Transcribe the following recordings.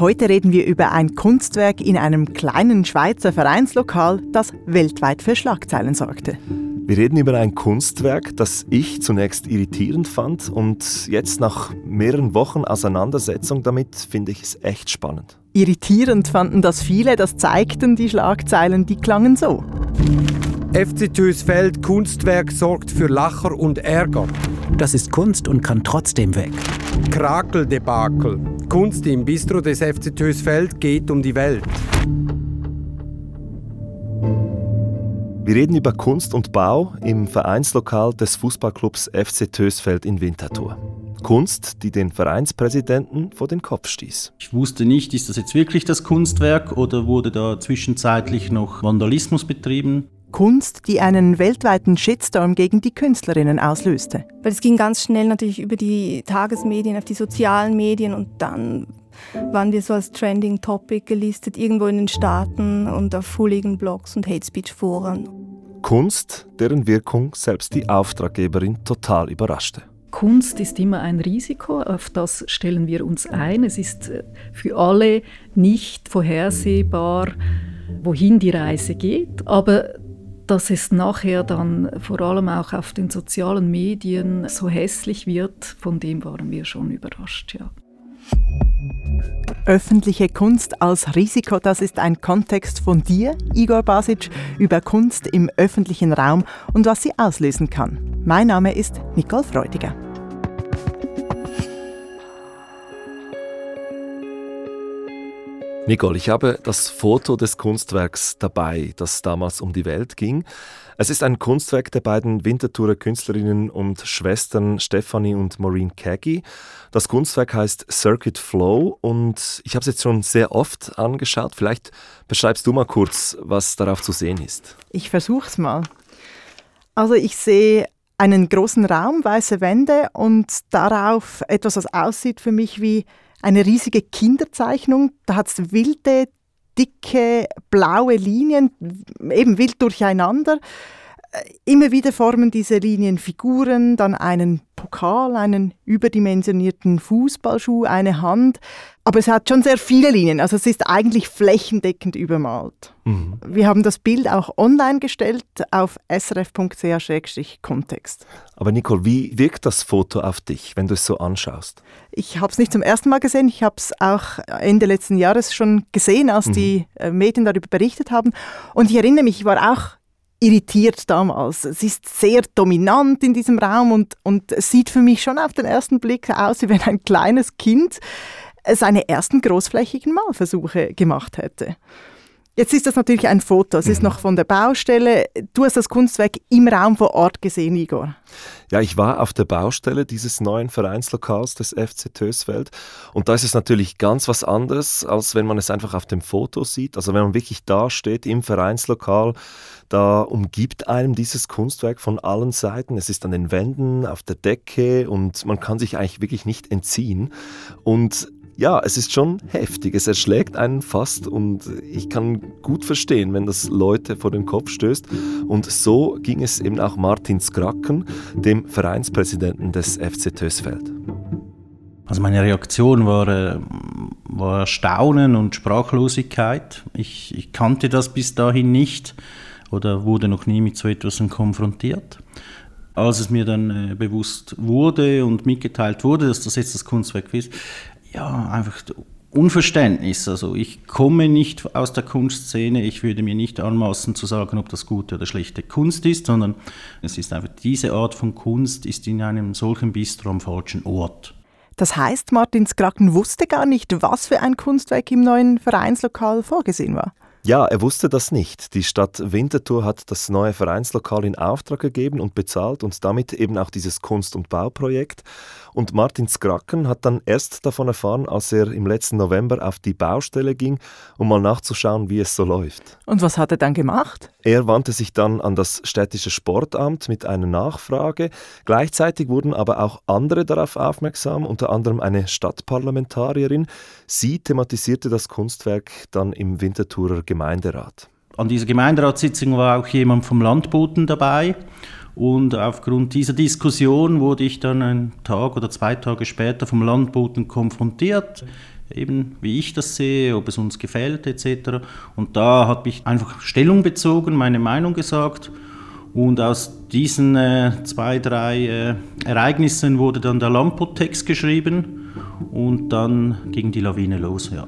Heute reden wir über ein Kunstwerk in einem kleinen Schweizer Vereinslokal, das weltweit für Schlagzeilen sorgte. Wir reden über ein Kunstwerk, das ich zunächst irritierend fand und jetzt nach mehreren Wochen Auseinandersetzung damit finde ich es echt spannend. Irritierend fanden das viele, das zeigten die Schlagzeilen, die klangen so. FC Tösfeld Kunstwerk sorgt für Lacher und Ärger. Das ist Kunst und kann trotzdem weg. Krakeldebakel. Kunst im Bistro des FC Tösfeld geht um die Welt. Wir reden über Kunst und Bau im Vereinslokal des Fußballclubs FC Tösfeld in Winterthur. Kunst, die den Vereinspräsidenten vor den Kopf stieß. Ich wusste nicht, ist das jetzt wirklich das Kunstwerk oder wurde da zwischenzeitlich noch Vandalismus betrieben? Kunst, die einen weltweiten Shitstorm gegen die Künstlerinnen auslöste. Weil es ging ganz schnell natürlich über die Tagesmedien, auf die sozialen Medien und dann waren wir so als Trending Topic gelistet, irgendwo in den Staaten und auf Hooligan-Blogs und Hate Speech-Foren. Kunst, deren Wirkung selbst die Auftraggeberin total überraschte. Kunst ist immer ein Risiko, auf das stellen wir uns ein. Es ist äh, für alle nicht vorhersehbar, wohin die Reise geht, aber dass es nachher dann vor allem auch auf den sozialen Medien so hässlich wird, von dem waren wir schon überrascht, ja. Öffentliche Kunst als Risiko, das ist ein Kontext von dir, Igor Basic, über Kunst im öffentlichen Raum und was sie auslösen kann. Mein Name ist Nicole Freudiger. Nicole, ich habe das Foto des Kunstwerks dabei, das damals um die Welt ging. Es ist ein Kunstwerk der beiden Winterthurer Künstlerinnen und Schwestern Stephanie und Maureen Kaggy. Das Kunstwerk heißt Circuit Flow und ich habe es jetzt schon sehr oft angeschaut. Vielleicht beschreibst du mal kurz, was darauf zu sehen ist. Ich versuche es mal. Also ich sehe einen großen Raum, weiße Wände und darauf etwas, was aussieht für mich wie eine riesige Kinderzeichnung. Da hat es wilde, dicke, blaue Linien, eben wild durcheinander. Äh, immer wieder formen diese Linien Figuren, dann einen Pokal, einen überdimensionierten Fußballschuh, eine Hand. Aber es hat schon sehr viele Linien, also es ist eigentlich flächendeckend übermalt. Mhm. Wir haben das Bild auch online gestellt auf srf.ch-kontext. Aber Nicole, wie wirkt das Foto auf dich, wenn du es so anschaust? Ich habe es nicht zum ersten Mal gesehen, ich habe es auch Ende letzten Jahres schon gesehen, als mhm. die äh, Medien darüber berichtet haben. Und ich erinnere mich, ich war auch irritiert damals. Es ist sehr dominant in diesem Raum und, und es sieht für mich schon auf den ersten Blick aus, wie wenn ein kleines Kind seine ersten großflächigen Malversuche gemacht hätte. Jetzt ist das natürlich ein Foto, es ist mhm. noch von der Baustelle. Du hast das Kunstwerk im Raum vor Ort gesehen, Igor. Ja, ich war auf der Baustelle dieses neuen Vereinslokals des FC Tösfeld und da ist es natürlich ganz was anderes, als wenn man es einfach auf dem Foto sieht. Also wenn man wirklich da steht im Vereinslokal, da umgibt einem dieses Kunstwerk von allen Seiten. Es ist an den Wänden, auf der Decke und man kann sich eigentlich wirklich nicht entziehen. Und ja, es ist schon heftig. Es erschlägt einen fast und ich kann gut verstehen, wenn das Leute vor den Kopf stößt. Und so ging es eben auch Martin Skracken, dem Vereinspräsidenten des FC Tösfeld. Also meine Reaktion war, äh, war Staunen und Sprachlosigkeit. Ich, ich kannte das bis dahin nicht oder wurde noch nie mit so etwas konfrontiert als es mir dann äh, bewusst wurde und mitgeteilt wurde, dass das jetzt das Kunstwerk ist, ja, einfach Unverständnis. Also ich komme nicht aus der Kunstszene, ich würde mir nicht anmaßen zu sagen, ob das gute oder schlechte Kunst ist, sondern es ist einfach, diese Art von Kunst ist in einem solchen Bistro am falschen Ort. Das heißt, Martin Skraken wusste gar nicht, was für ein Kunstwerk im neuen Vereinslokal vorgesehen war. Ja, er wusste das nicht. Die Stadt Winterthur hat das neue Vereinslokal in Auftrag gegeben und bezahlt und damit eben auch dieses Kunst- und Bauprojekt. Und Martin Skracken hat dann erst davon erfahren, als er im letzten November auf die Baustelle ging, um mal nachzuschauen, wie es so läuft. Und was hat er dann gemacht? Er wandte sich dann an das städtische Sportamt mit einer Nachfrage. Gleichzeitig wurden aber auch andere darauf aufmerksam, unter anderem eine Stadtparlamentarierin. Sie thematisierte das Kunstwerk dann im Winterthurer Gemeinderat. An dieser Gemeinderatssitzung war auch jemand vom Landboten dabei. Und aufgrund dieser Diskussion wurde ich dann einen Tag oder zwei Tage später vom Landboten konfrontiert. Eben wie ich das sehe, ob es uns gefällt etc. Und da habe ich einfach Stellung bezogen, meine Meinung gesagt. Und aus diesen äh, zwei, drei äh, Ereignissen wurde dann der Lampo-Text geschrieben und dann ging die Lawine los. Ja.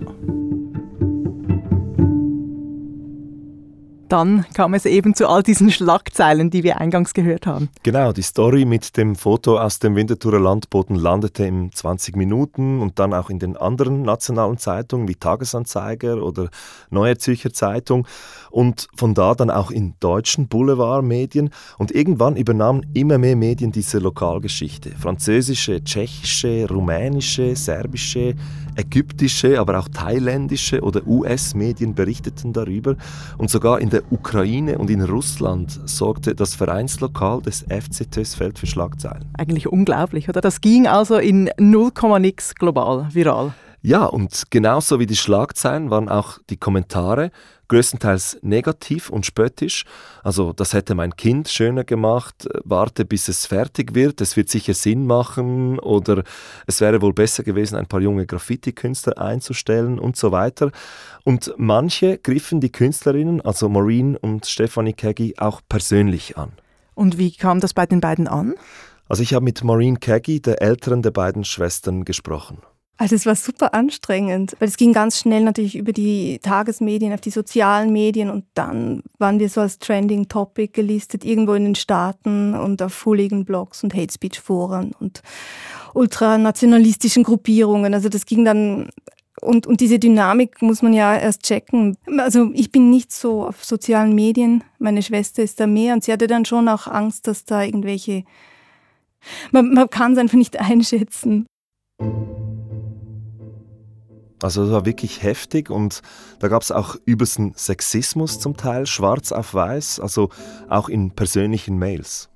Dann kam es eben zu all diesen Schlagzeilen, die wir eingangs gehört haben. Genau, die Story mit dem Foto aus dem Winterthurer Landboden landete in 20 Minuten und dann auch in den anderen nationalen Zeitungen wie Tagesanzeiger oder Neue Zürcher Zeitung und von da dann auch in deutschen Boulevardmedien und irgendwann übernahmen immer mehr Medien diese Lokalgeschichte. Französische, tschechische, rumänische, serbische, ägyptische, aber auch thailändische oder US-Medien berichteten darüber und sogar in der Ukraine und in Russland sorgte das Vereinslokal des FC Tösfeld für Schlagzeilen. Eigentlich unglaublich, oder? Das ging also in 0, nix global viral. Ja, und genauso wie die Schlagzeilen waren auch die Kommentare größtenteils negativ und spöttisch. Also das hätte mein Kind schöner gemacht, warte bis es fertig wird, es wird sicher Sinn machen oder es wäre wohl besser gewesen, ein paar junge Graffiti-Künstler einzustellen und so weiter. Und manche griffen die Künstlerinnen, also Maureen und Stephanie Keggy, auch persönlich an. Und wie kam das bei den beiden an? Also ich habe mit Maureen Keggy, der älteren der beiden Schwestern, gesprochen. Also es war super anstrengend, weil es ging ganz schnell natürlich über die Tagesmedien, auf die sozialen Medien und dann waren wir so als Trending Topic gelistet, irgendwo in den Staaten und auf Hooligan-Blogs und Hate Speech-Foren und ultranationalistischen Gruppierungen. Also das ging dann und, und diese Dynamik muss man ja erst checken. Also ich bin nicht so auf sozialen Medien, meine Schwester ist da mehr und sie hatte dann schon auch Angst, dass da irgendwelche... Man, man kann es einfach nicht einschätzen. Also das war wirklich heftig und da gab es auch übelsten Sexismus zum Teil, schwarz auf weiß, also auch in persönlichen Mails.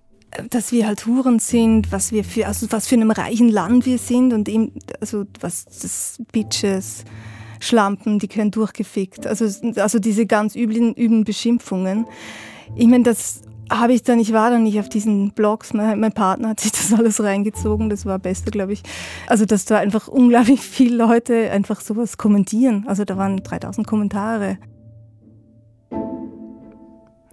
Dass wir halt Huren sind, was wir für, also was für einem reichen Land wir sind und eben, also was das Bitches, Schlampen, die können durchgefickt. Also, also diese ganz üblen, üblen Beschimpfungen. Ich meine, das habe ich dann, ich war dann nicht auf diesen Blogs, mein, mein, Partner hat sich das alles reingezogen, das war Beste, glaube ich. Also, dass da einfach unglaublich viele Leute einfach sowas kommentieren. Also, da waren 3000 Kommentare.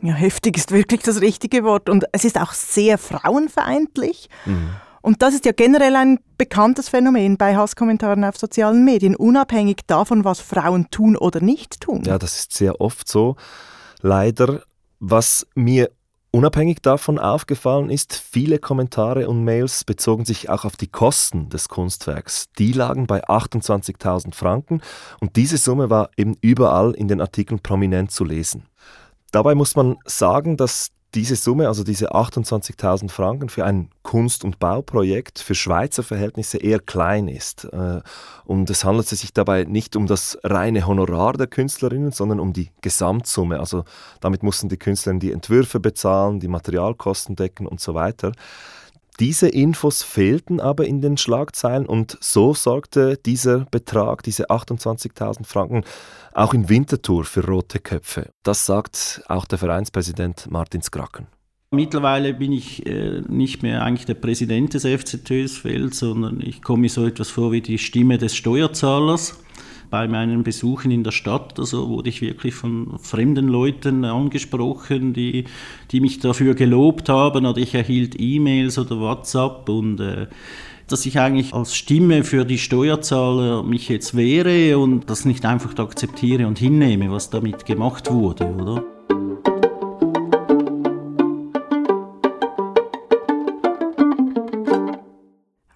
Ja, heftig ist wirklich das richtige Wort. Und es ist auch sehr frauenfeindlich. Mhm. Und das ist ja generell ein bekanntes Phänomen bei Hasskommentaren auf sozialen Medien, unabhängig davon, was Frauen tun oder nicht tun. Ja, das ist sehr oft so. Leider. Was mir Unabhängig davon aufgefallen ist, viele Kommentare und Mails bezogen sich auch auf die Kosten des Kunstwerks. Die lagen bei 28.000 Franken und diese Summe war eben überall in den Artikeln prominent zu lesen. Dabei muss man sagen, dass diese Summe, also diese 28.000 Franken für ein Kunst- und Bauprojekt für Schweizer Verhältnisse eher klein ist. Äh, und es handelt sich dabei nicht um das reine Honorar der Künstlerinnen, sondern um die Gesamtsumme. Also damit mussten die Künstlerinnen die Entwürfe bezahlen, die Materialkosten decken und so weiter. Diese Infos fehlten aber in den Schlagzeilen und so sorgte dieser Betrag, diese 28.000 Franken, auch in Winterthur für rote Köpfe. Das sagt auch der Vereinspräsident Martin Skraken. Mittlerweile bin ich äh, nicht mehr eigentlich der Präsident des FC Tösfeld, sondern ich komme mir so etwas vor wie die Stimme des Steuerzahlers bei meinen Besuchen in der Stadt, also wurde ich wirklich von fremden Leuten angesprochen, die, die mich dafür gelobt haben oder ich erhielt E-Mails oder WhatsApp und äh, dass ich eigentlich als Stimme für die Steuerzahler mich jetzt wehre und das nicht einfach akzeptiere und hinnehme, was damit gemacht wurde, oder?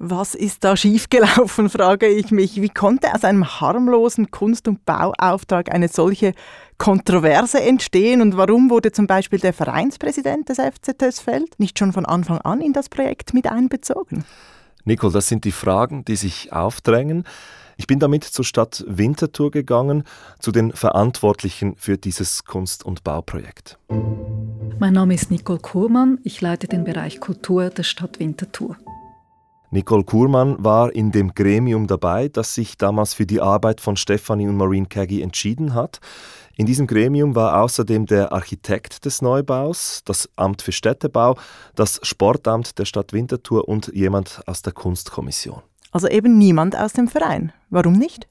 Was ist da schiefgelaufen, frage ich mich. Wie konnte aus einem harmlosen Kunst- und Bauauftrag eine solche Kontroverse entstehen und warum wurde zum Beispiel der Vereinspräsident des FC Tösfeld nicht schon von Anfang an in das Projekt mit einbezogen? Nicole, das sind die Fragen, die sich aufdrängen. Ich bin damit zur Stadt Winterthur gegangen, zu den Verantwortlichen für dieses Kunst- und Bauprojekt. Mein Name ist Nicole Kurmann, ich leite den Bereich Kultur der Stadt Winterthur. Nicole Kurmann war in dem Gremium dabei, das sich damals für die Arbeit von Stefanie und Maureen Keggy entschieden hat. In diesem Gremium war außerdem der Architekt des Neubaus, das Amt für Städtebau, das Sportamt der Stadt Winterthur und jemand aus der Kunstkommission. Also eben niemand aus dem Verein. Warum nicht?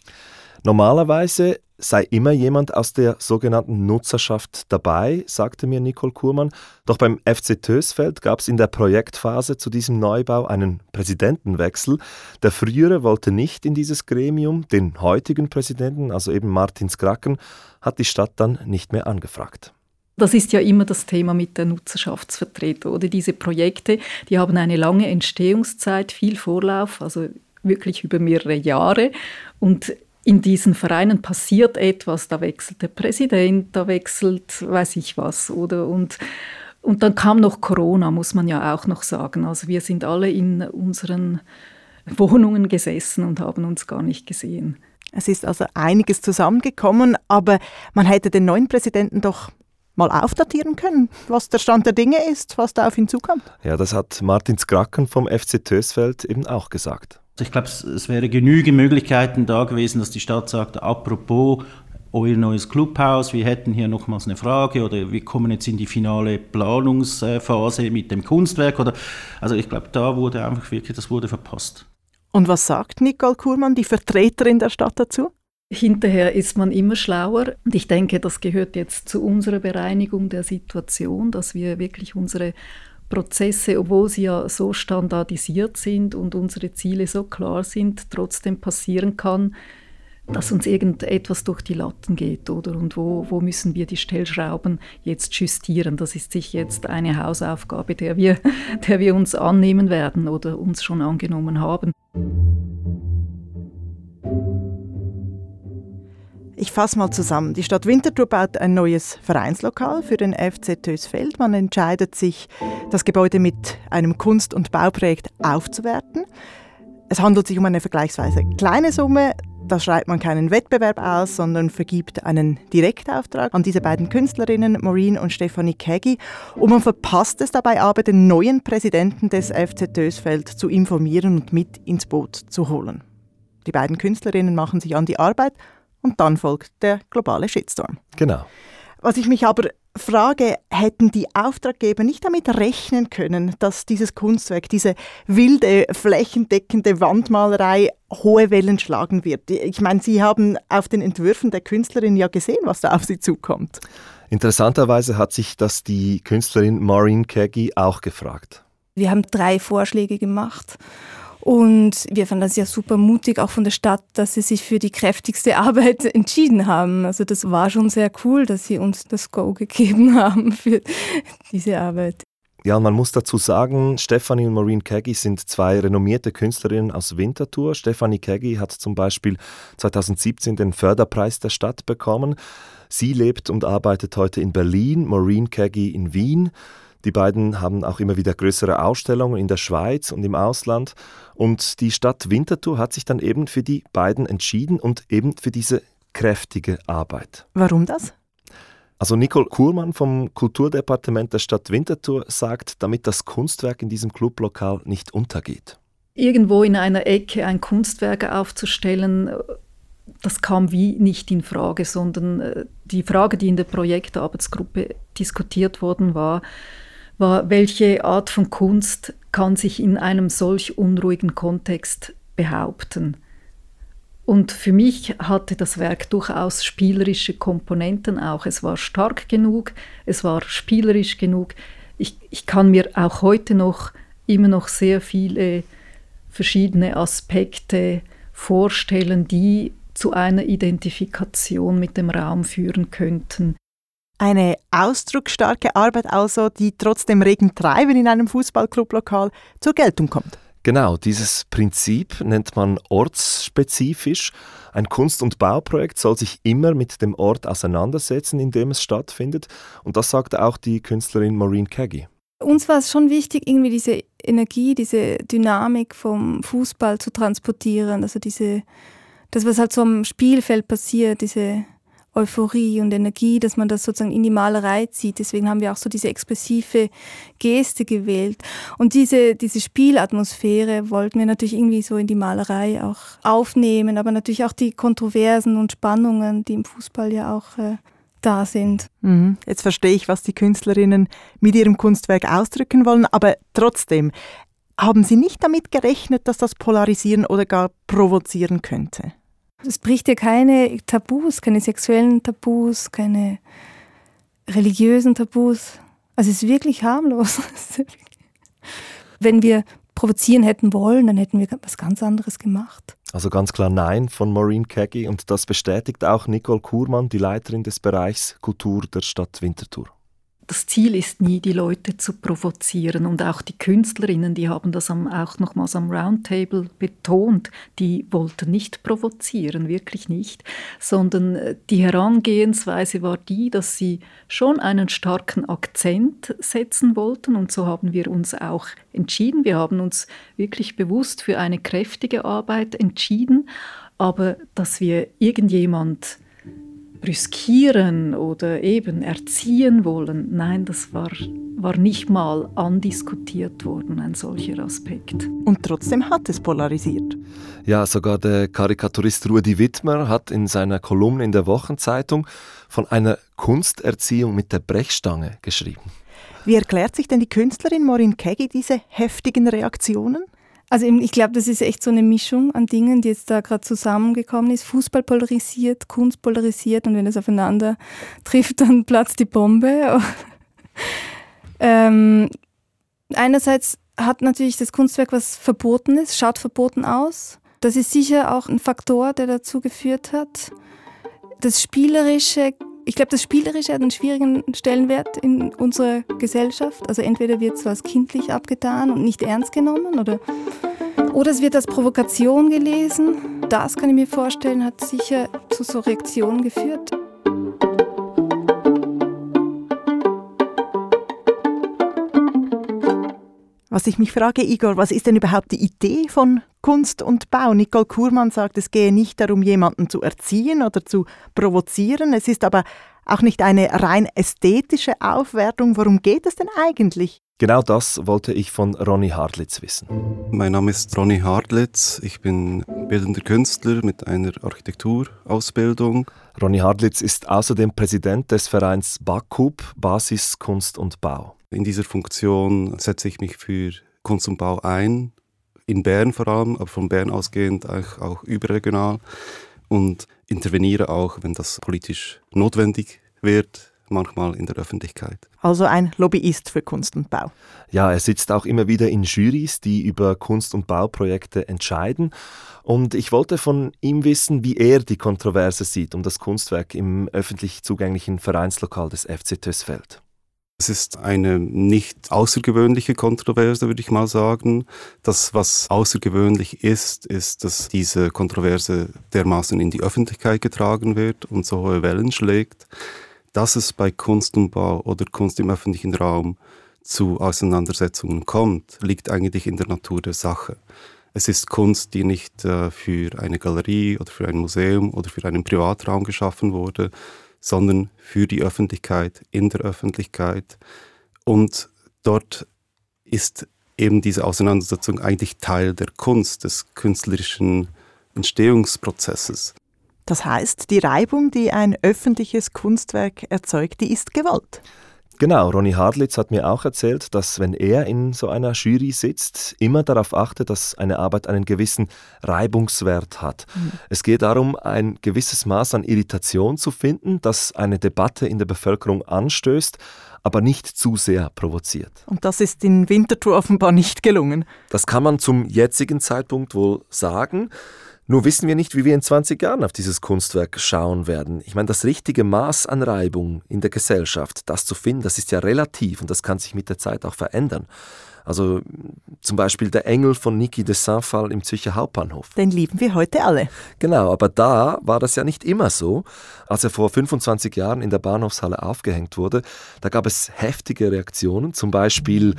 Normalerweise sei immer jemand aus der sogenannten Nutzerschaft dabei, sagte mir Nicole Kurmann. Doch beim FC Tösfeld gab es in der Projektphase zu diesem Neubau einen Präsidentenwechsel. Der frühere wollte nicht in dieses Gremium, den heutigen Präsidenten, also eben Martin Skracken, hat die Stadt dann nicht mehr angefragt. Das ist ja immer das Thema mit der Nutzerschaftsvertretung oder diese Projekte, die haben eine lange Entstehungszeit, viel Vorlauf, also wirklich über mehrere Jahre und in diesen Vereinen passiert etwas, da wechselt der Präsident, da wechselt weiß ich was oder und und dann kam noch Corona, muss man ja auch noch sagen. Also wir sind alle in unseren Wohnungen gesessen und haben uns gar nicht gesehen. Es ist also einiges zusammengekommen, aber man hätte den neuen Präsidenten doch mal aufdatieren können, was der Stand der Dinge ist, was da auf ihn zukommt. Ja, das hat Martin Skracken vom FC Tösfeld eben auch gesagt. Ich glaube, es wäre genügend Möglichkeiten da gewesen, dass die Stadt sagt, apropos euer neues Clubhaus, wir hätten hier nochmals eine Frage oder wir kommen jetzt in die finale Planungsphase mit dem Kunstwerk. Oder, also ich glaube, da wurde einfach wirklich, das wurde verpasst. Und was sagt Nicole Kurmann, die Vertreterin der Stadt dazu? Hinterher ist man immer schlauer und ich denke, das gehört jetzt zu unserer Bereinigung der Situation, dass wir wirklich unsere Prozesse, obwohl sie ja so standardisiert sind und unsere Ziele so klar sind, trotzdem passieren kann, dass uns irgendetwas durch die Latten geht, oder? Und wo, wo müssen wir die Stellschrauben jetzt justieren? Das ist sicher jetzt eine Hausaufgabe, der wir, der wir uns annehmen werden oder uns schon angenommen haben. Ich fasse mal zusammen. Die Stadt Winterthur baut ein neues Vereinslokal für den FC Tösfeld. Man entscheidet sich, das Gebäude mit einem Kunst- und Bauprojekt aufzuwerten. Es handelt sich um eine vergleichsweise kleine Summe. Da schreibt man keinen Wettbewerb aus, sondern vergibt einen Direktauftrag an diese beiden Künstlerinnen, Maureen und Stefanie Keggi. Und man verpasst es dabei aber, den neuen Präsidenten des FC Tösfeld zu informieren und mit ins Boot zu holen. Die beiden Künstlerinnen machen sich an die Arbeit und dann folgt der globale Shitstorm. Genau. Was ich mich aber frage, hätten die Auftraggeber nicht damit rechnen können, dass dieses Kunstwerk, diese wilde, flächendeckende Wandmalerei hohe Wellen schlagen wird? Ich meine, Sie haben auf den Entwürfen der Künstlerin ja gesehen, was da auf Sie zukommt. Interessanterweise hat sich das die Künstlerin Maureen Keggy auch gefragt. Wir haben drei Vorschläge gemacht und wir fanden das ja super mutig, auch von der Stadt, dass sie sich für die kräftigste Arbeit entschieden haben. Also das war schon sehr cool, dass sie uns das Go gegeben haben für diese Arbeit. Ja, man muss dazu sagen, Stefanie und Maureen Keggy sind zwei renommierte Künstlerinnen aus Winterthur. Stefanie Keggy hat zum Beispiel 2017 den Förderpreis der Stadt bekommen. Sie lebt und arbeitet heute in Berlin, Maureen Keggy in Wien. Die beiden haben auch immer wieder größere Ausstellungen in der Schweiz und im Ausland. Und die Stadt Winterthur hat sich dann eben für die beiden entschieden und eben für diese kräftige Arbeit. Warum das? Also Nicole Kurmann vom Kulturdepartement der Stadt Winterthur sagt, damit das Kunstwerk in diesem Clublokal nicht untergeht. Irgendwo in einer Ecke ein Kunstwerk aufzustellen, das kam wie nicht in Frage, sondern äh, die Frage, die in der Projektarbeitsgruppe diskutiert worden war, war, welche Art von Kunst kann sich in einem solch unruhigen Kontext behaupten. Und für mich hatte das Werk durchaus spielerische Komponenten auch. Es war stark genug, es war spielerisch genug. Ich, ich kann mir auch heute noch immer noch sehr viele verschiedene Aspekte vorstellen, die zu einer Identifikation mit dem Raum führen könnten. Eine ausdrucksstarke Arbeit also, die trotz dem regen Treiben in einem Fußballclublokal zur Geltung kommt. Genau, dieses Prinzip nennt man ortsspezifisch. Ein Kunst- und Bauprojekt soll sich immer mit dem Ort auseinandersetzen, in dem es stattfindet. Und das sagte auch die Künstlerin Maureen Keggy. Uns war es schon wichtig, irgendwie diese Energie, diese Dynamik vom Fußball zu transportieren. Also diese, das, was halt so am Spielfeld passiert, diese Euphorie und Energie, dass man das sozusagen in die Malerei zieht. Deswegen haben wir auch so diese expressive Geste gewählt. Und diese, diese Spielatmosphäre wollten wir natürlich irgendwie so in die Malerei auch aufnehmen, aber natürlich auch die Kontroversen und Spannungen, die im Fußball ja auch äh, da sind. Mhm. Jetzt verstehe ich, was die Künstlerinnen mit ihrem Kunstwerk ausdrücken wollen, aber trotzdem, haben Sie nicht damit gerechnet, dass das polarisieren oder gar provozieren könnte? Es bricht ja keine Tabus, keine sexuellen Tabus, keine religiösen Tabus. Also es ist wirklich harmlos. Wenn wir provozieren hätten wollen, dann hätten wir was ganz anderes gemacht. Also ganz klar Nein von Maureen Keggy und das bestätigt auch Nicole Kurmann, die Leiterin des Bereichs Kultur der Stadt Winterthur das Ziel ist nie, die Leute zu provozieren. Und auch die Künstlerinnen, die haben das am, auch nochmals am Roundtable betont, die wollten nicht provozieren, wirklich nicht, sondern äh, die Herangehensweise war die, dass sie schon einen starken Akzent setzen wollten. Und so haben wir uns auch entschieden. Wir haben uns wirklich bewusst für eine kräftige Arbeit entschieden. Aber dass wir irgendjemand brüskieren oder eben erziehen wollen, nein, das war, war nicht mal andiskutiert worden, ein solcher Aspekt. Und trotzdem hat es polarisiert. Ja, sogar der Karikaturist Rudi Wittmer hat in seiner Kolumne in der Wochenzeitung von einer Kunsterziehung mit der Brechstange geschrieben. Wie erklärt sich denn die Künstlerin Maureen Keggy diese heftigen Reaktionen? Also ich glaube, das ist echt so eine Mischung an Dingen, die jetzt da gerade zusammengekommen ist. Fußball polarisiert, Kunst polarisiert und wenn es aufeinander trifft, dann platzt die Bombe. ähm, einerseits hat natürlich das Kunstwerk was Verbotenes, schaut verboten aus. Das ist sicher auch ein Faktor, der dazu geführt hat. Das Spielerische ich glaube, das Spielerische hat einen schwierigen Stellenwert in unserer Gesellschaft. Also entweder wird es was kindlich abgetan und nicht ernst genommen oder, oder es wird als Provokation gelesen. Das kann ich mir vorstellen, hat sicher zu so Reaktionen geführt. Was ich mich frage, Igor, was ist denn überhaupt die Idee von Kunst und Bau? Nicole Kurmann sagt, es gehe nicht darum, jemanden zu erziehen oder zu provozieren. Es ist aber auch nicht eine rein ästhetische Aufwertung. Worum geht es denn eigentlich? Genau das wollte ich von Ronny Hartlitz wissen. Mein Name ist Ronny Hartlitz. Ich bin bildender Künstler mit einer Architekturausbildung. Ronny Hartlitz ist außerdem Präsident des Vereins BAKUB, Basis Kunst und Bau. In dieser Funktion setze ich mich für Kunst und Bau ein, in Bern vor allem, aber von Bern ausgehend auch, auch überregional und interveniere auch, wenn das politisch notwendig wird, manchmal in der Öffentlichkeit. Also ein Lobbyist für Kunst und Bau. Ja, er sitzt auch immer wieder in Jurys, die über Kunst- und Bauprojekte entscheiden. Und ich wollte von ihm wissen, wie er die Kontroverse sieht um das Kunstwerk im öffentlich zugänglichen Vereinslokal des FC Tösfeld. Es ist eine nicht außergewöhnliche Kontroverse, würde ich mal sagen. Das, was außergewöhnlich ist, ist, dass diese Kontroverse dermaßen in die Öffentlichkeit getragen wird und so hohe Wellen schlägt. Dass es bei Kunst und Bau oder Kunst im öffentlichen Raum zu Auseinandersetzungen kommt, liegt eigentlich in der Natur der Sache. Es ist Kunst, die nicht äh, für eine Galerie oder für ein Museum oder für einen Privatraum geschaffen wurde, sondern für die Öffentlichkeit, in der Öffentlichkeit. Und dort ist eben diese Auseinandersetzung eigentlich Teil der Kunst, des künstlerischen Entstehungsprozesses. Das heißt, die Reibung, die ein öffentliches Kunstwerk erzeugt, die ist gewollt. Genau, Ronny Hartlitz hat mir auch erzählt, dass wenn er in so einer Jury sitzt, immer darauf achtet, dass eine Arbeit einen gewissen Reibungswert hat. Mhm. Es geht darum, ein gewisses Maß an Irritation zu finden, das eine Debatte in der Bevölkerung anstößt, aber nicht zu sehr provoziert. Und das ist in Winterthur offenbar nicht gelungen. Das kann man zum jetzigen Zeitpunkt wohl sagen. Nur wissen wir nicht, wie wir in 20 Jahren auf dieses Kunstwerk schauen werden. Ich meine, das richtige Maß an Reibung in der Gesellschaft, das zu finden, das ist ja relativ und das kann sich mit der Zeit auch verändern. Also zum Beispiel der Engel von Niki de Saint-Phal im Zürcher Hauptbahnhof. Den lieben wir heute alle. Genau, aber da war das ja nicht immer so. Als er vor 25 Jahren in der Bahnhofshalle aufgehängt wurde, da gab es heftige Reaktionen. Zum Beispiel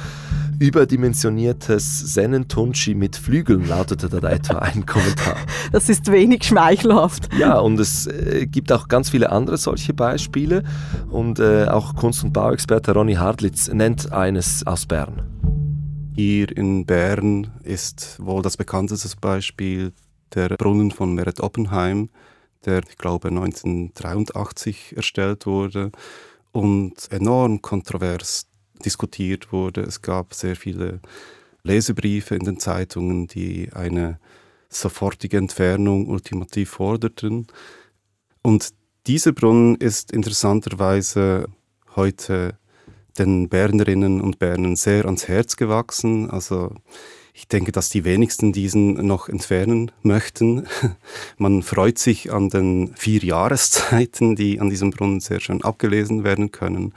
überdimensioniertes Sennentunchi mit Flügeln lautete da etwa ein Kommentar. Das ist wenig schmeichelhaft. Ja, und es äh, gibt auch ganz viele andere solche Beispiele. Und äh, auch Kunst- und Bauexperte Ronny Hartlitz nennt eines aus Bern. Hier in Bern ist wohl das bekannteste Beispiel der Brunnen von Meret Oppenheim, der, ich glaube, 1983 erstellt wurde und enorm kontrovers diskutiert wurde. Es gab sehr viele Lesebriefe in den Zeitungen, die eine sofortige Entfernung ultimativ forderten. Und dieser Brunnen ist interessanterweise heute den Bernerinnen und Bernern sehr ans Herz gewachsen. Also ich denke, dass die wenigsten diesen noch entfernen möchten. Man freut sich an den vier Jahreszeiten, die an diesem Brunnen sehr schön abgelesen werden können.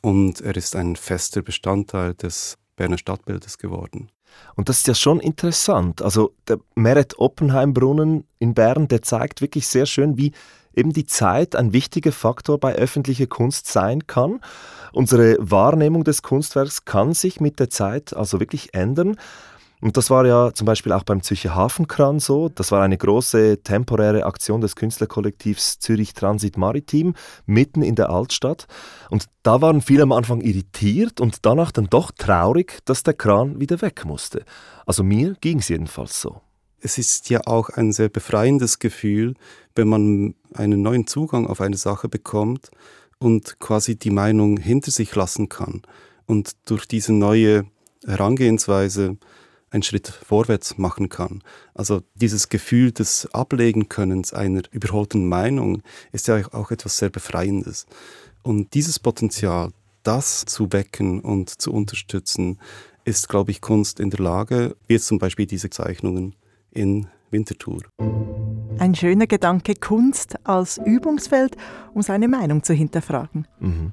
Und er ist ein fester Bestandteil des Berner Stadtbildes geworden. Und das ist ja schon interessant. Also der Meret-Oppenheim-Brunnen in Bern, der zeigt wirklich sehr schön, wie eben die Zeit ein wichtiger Faktor bei öffentlicher Kunst sein kann. Unsere Wahrnehmung des Kunstwerks kann sich mit der Zeit also wirklich ändern. Und das war ja zum Beispiel auch beim Zürcher Hafenkran so. Das war eine große temporäre Aktion des Künstlerkollektivs Zürich Transit Maritim mitten in der Altstadt. Und da waren viele am Anfang irritiert und danach dann doch traurig, dass der Kran wieder weg musste. Also mir ging es jedenfalls so. Es ist ja auch ein sehr befreiendes Gefühl, wenn man einen neuen Zugang auf eine Sache bekommt und quasi die Meinung hinter sich lassen kann und durch diese neue Herangehensweise einen Schritt vorwärts machen kann. Also dieses Gefühl des Ablegenkönnens einer überholten Meinung ist ja auch etwas sehr Befreiendes. Und dieses Potenzial, das zu wecken und zu unterstützen, ist, glaube ich, Kunst in der Lage, wie zum Beispiel diese Zeichnungen in Winterthur. Ein schöner Gedanke, Kunst als Übungsfeld, um seine Meinung zu hinterfragen. Mhm.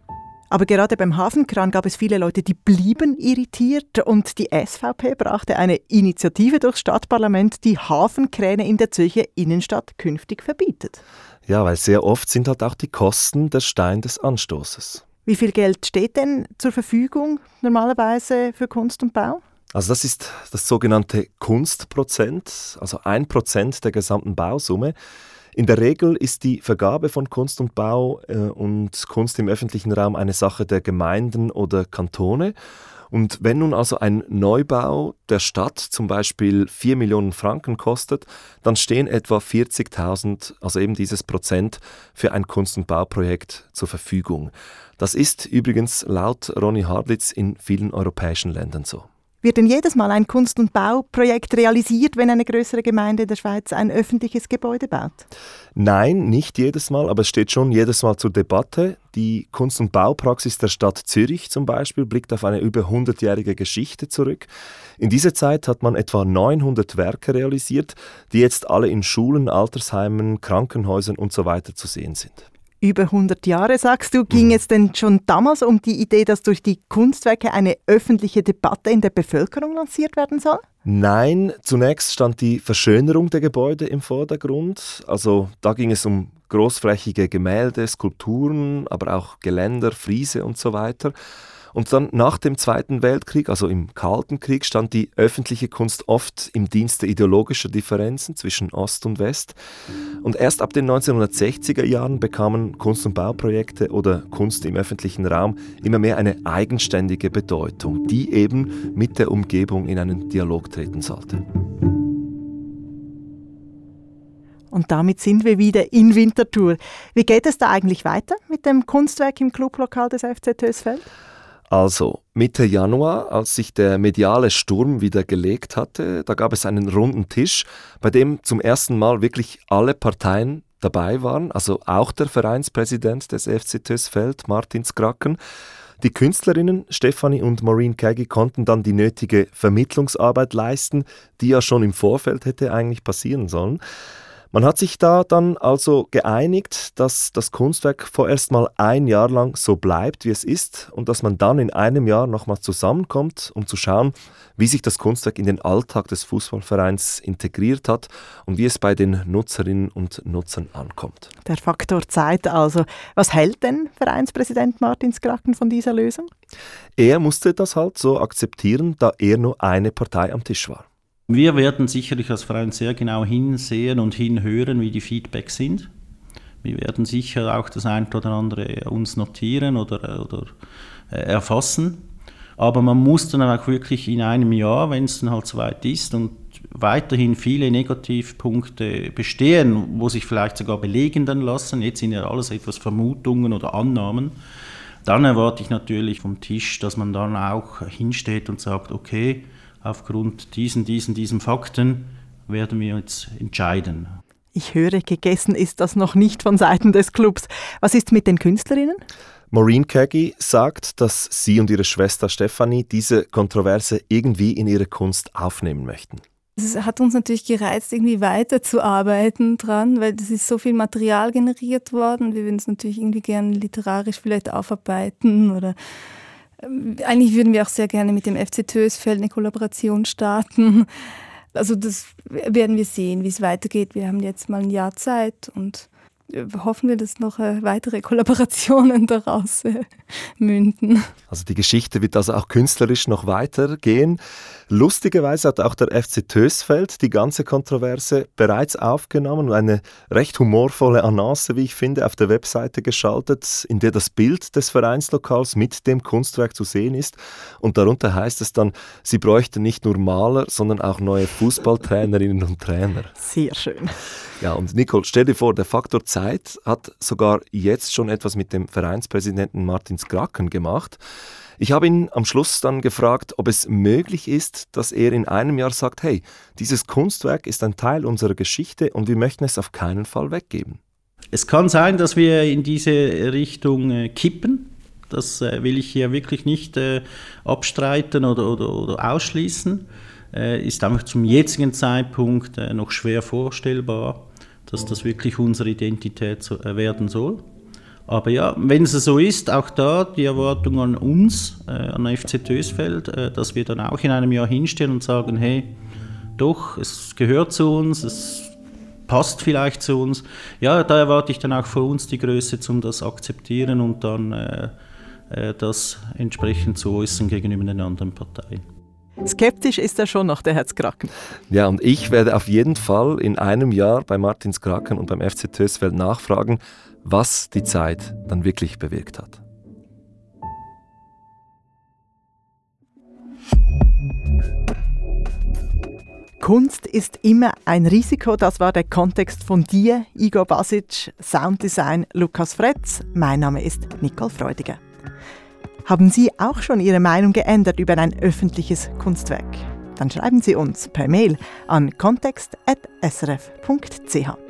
Aber gerade beim Hafenkran gab es viele Leute, die blieben irritiert und die SVP brachte eine Initiative durchs Stadtparlament, die Hafenkräne in der Zürcher Innenstadt künftig verbietet. Ja, weil sehr oft sind halt auch die Kosten der Stein des Anstoßes. Wie viel Geld steht denn zur Verfügung normalerweise für Kunst und Bau? Also das ist das sogenannte Kunstprozent, also ein Prozent der gesamten Bausumme. In der Regel ist die Vergabe von Kunst und Bau äh, und Kunst im öffentlichen Raum eine Sache der Gemeinden oder Kantone. Und wenn nun also ein Neubau der Stadt zum Beispiel 4 Millionen Franken kostet, dann stehen etwa 40.000, also eben dieses Prozent, für ein Kunst- und Bauprojekt zur Verfügung. Das ist übrigens laut Ronny Hartlitz in vielen europäischen Ländern so. Wird denn jedes Mal ein Kunst- und Bauprojekt realisiert, wenn eine größere Gemeinde der Schweiz ein öffentliches Gebäude baut? Nein, nicht jedes Mal, aber es steht schon jedes Mal zur Debatte. Die Kunst- und Baupraxis der Stadt Zürich zum Beispiel blickt auf eine über 100-jährige Geschichte zurück. In dieser Zeit hat man etwa 900 Werke realisiert, die jetzt alle in Schulen, Altersheimen, Krankenhäusern usw. So zu sehen sind über 100 Jahre, sagst du. Ging mhm. es denn schon damals um die Idee, dass durch die Kunstwerke eine öffentliche Debatte in der Bevölkerung lanciert werden soll? Nein, zunächst stand die Verschönerung der Gebäude im Vordergrund. Also da ging es um großflächige Gemälde, Skulpturen, aber auch Geländer, Friese und so weiter. Und dann nach dem Zweiten Weltkrieg, also im Kalten Krieg, stand die öffentliche Kunst oft im Dienste ideologischer Differenzen zwischen Ost und West. Und erst ab den 1960er Jahren bekamen Kunst- und Bauprojekte oder Kunst im öffentlichen Raum immer mehr eine eigenständige Bedeutung, die eben mit der Umgebung in einen Dialog treten sollte. Und damit sind wir wieder in Winterthur. Wie geht es da eigentlich weiter mit dem Kunstwerk im Clublokal des FC Tösfeld? Also Mitte Januar, als sich der mediale Sturm wieder gelegt hatte, da gab es einen runden Tisch, bei dem zum ersten Mal wirklich alle Parteien dabei waren, also auch der Vereinspräsident des FC Tösfeld, Martin Skracken. Die Künstlerinnen Stefanie und Maureen Keggy konnten dann die nötige Vermittlungsarbeit leisten, die ja schon im Vorfeld hätte eigentlich passieren sollen. Man hat sich da dann also geeinigt, dass das Kunstwerk vorerst mal ein Jahr lang so bleibt, wie es ist und dass man dann in einem Jahr nochmal zusammenkommt, um zu schauen, wie sich das Kunstwerk in den Alltag des Fußballvereins integriert hat und wie es bei den Nutzerinnen und Nutzern ankommt. Der Faktor Zeit also. Was hält denn Vereinspräsident Martin Skraken von dieser Lösung? Er musste das halt so akzeptieren, da er nur eine Partei am Tisch war. Wir werden sicherlich als Verein sehr genau hinsehen und hinhören, wie die Feedbacks sind. Wir werden sicher auch das eine oder andere uns notieren oder, oder äh, erfassen. Aber man muss dann auch wirklich in einem Jahr, wenn es dann halt soweit ist und weiterhin viele Negativpunkte bestehen, wo sich vielleicht sogar belegen dann lassen, jetzt sind ja alles etwas Vermutungen oder Annahmen, dann erwarte ich natürlich vom Tisch, dass man dann auch hinsteht und sagt, okay, aufgrund diesen, diesen, diesen Fakten werden wir jetzt entscheiden. Ich höre, gegessen ist das noch nicht von Seiten des Clubs. Was ist mit den Künstlerinnen? Maureen Keggy sagt, dass sie und ihre Schwester Stefanie diese Kontroverse irgendwie in ihre Kunst aufnehmen möchten. Es hat uns natürlich gereizt, irgendwie weiterzuarbeiten dran, weil es ist so viel Material generiert worden. Wir würden es natürlich irgendwie gerne literarisch vielleicht aufarbeiten oder eigentlich würden wir auch sehr gerne mit dem FC Tösfeld eine Kollaboration starten. Also das werden wir sehen, wie es weitergeht. Wir haben jetzt mal ein Jahr Zeit und hoffen wir, dass noch äh, weitere Kollaborationen daraus äh, münden. Also die Geschichte wird also auch künstlerisch noch weitergehen. Lustigerweise hat auch der FC Tösfeld die ganze Kontroverse bereits aufgenommen und eine recht humorvolle Annonce, wie ich finde, auf der Webseite geschaltet, in der das Bild des Vereinslokals mit dem Kunstwerk zu sehen ist. Und darunter heißt es dann, sie bräuchten nicht nur Maler, sondern auch neue Fußballtrainerinnen und Trainer. Sehr schön. Ja, und Nicole, stell dir vor, der Faktor Zeit hat sogar jetzt schon etwas mit dem Vereinspräsidenten Martin Skraken gemacht. Ich habe ihn am Schluss dann gefragt, ob es möglich ist, dass er in einem Jahr sagt, hey, dieses Kunstwerk ist ein Teil unserer Geschichte und wir möchten es auf keinen Fall weggeben. Es kann sein, dass wir in diese Richtung äh, kippen. Das äh, will ich hier wirklich nicht äh, abstreiten oder, oder, oder ausschließen. Ist einfach zum jetzigen Zeitpunkt noch schwer vorstellbar dass das wirklich unsere Identität äh, werden soll. Aber ja, wenn es so ist, auch da die Erwartung an uns, äh, an FC Tösfeld, äh, dass wir dann auch in einem Jahr hinstehen und sagen, hey, doch, es gehört zu uns, es passt vielleicht zu uns. Ja, da erwarte ich dann auch von uns die Größe, um das akzeptieren und dann äh, äh, das entsprechend zu äußern gegenüber den anderen Parteien. Skeptisch ist er schon noch, der Herzkraken. Ja, und ich werde auf jeden Fall in einem Jahr bei Martins Kraken und beim FC Tösfeld nachfragen, was die Zeit dann wirklich bewirkt hat. Kunst ist immer ein Risiko, das war der Kontext von dir, Igor Basic, Sounddesign Lukas Fretz. Mein Name ist Nicole Freudiger. Haben Sie auch schon Ihre Meinung geändert über ein öffentliches Kunstwerk? Dann schreiben Sie uns per Mail an kontext.srf.ch.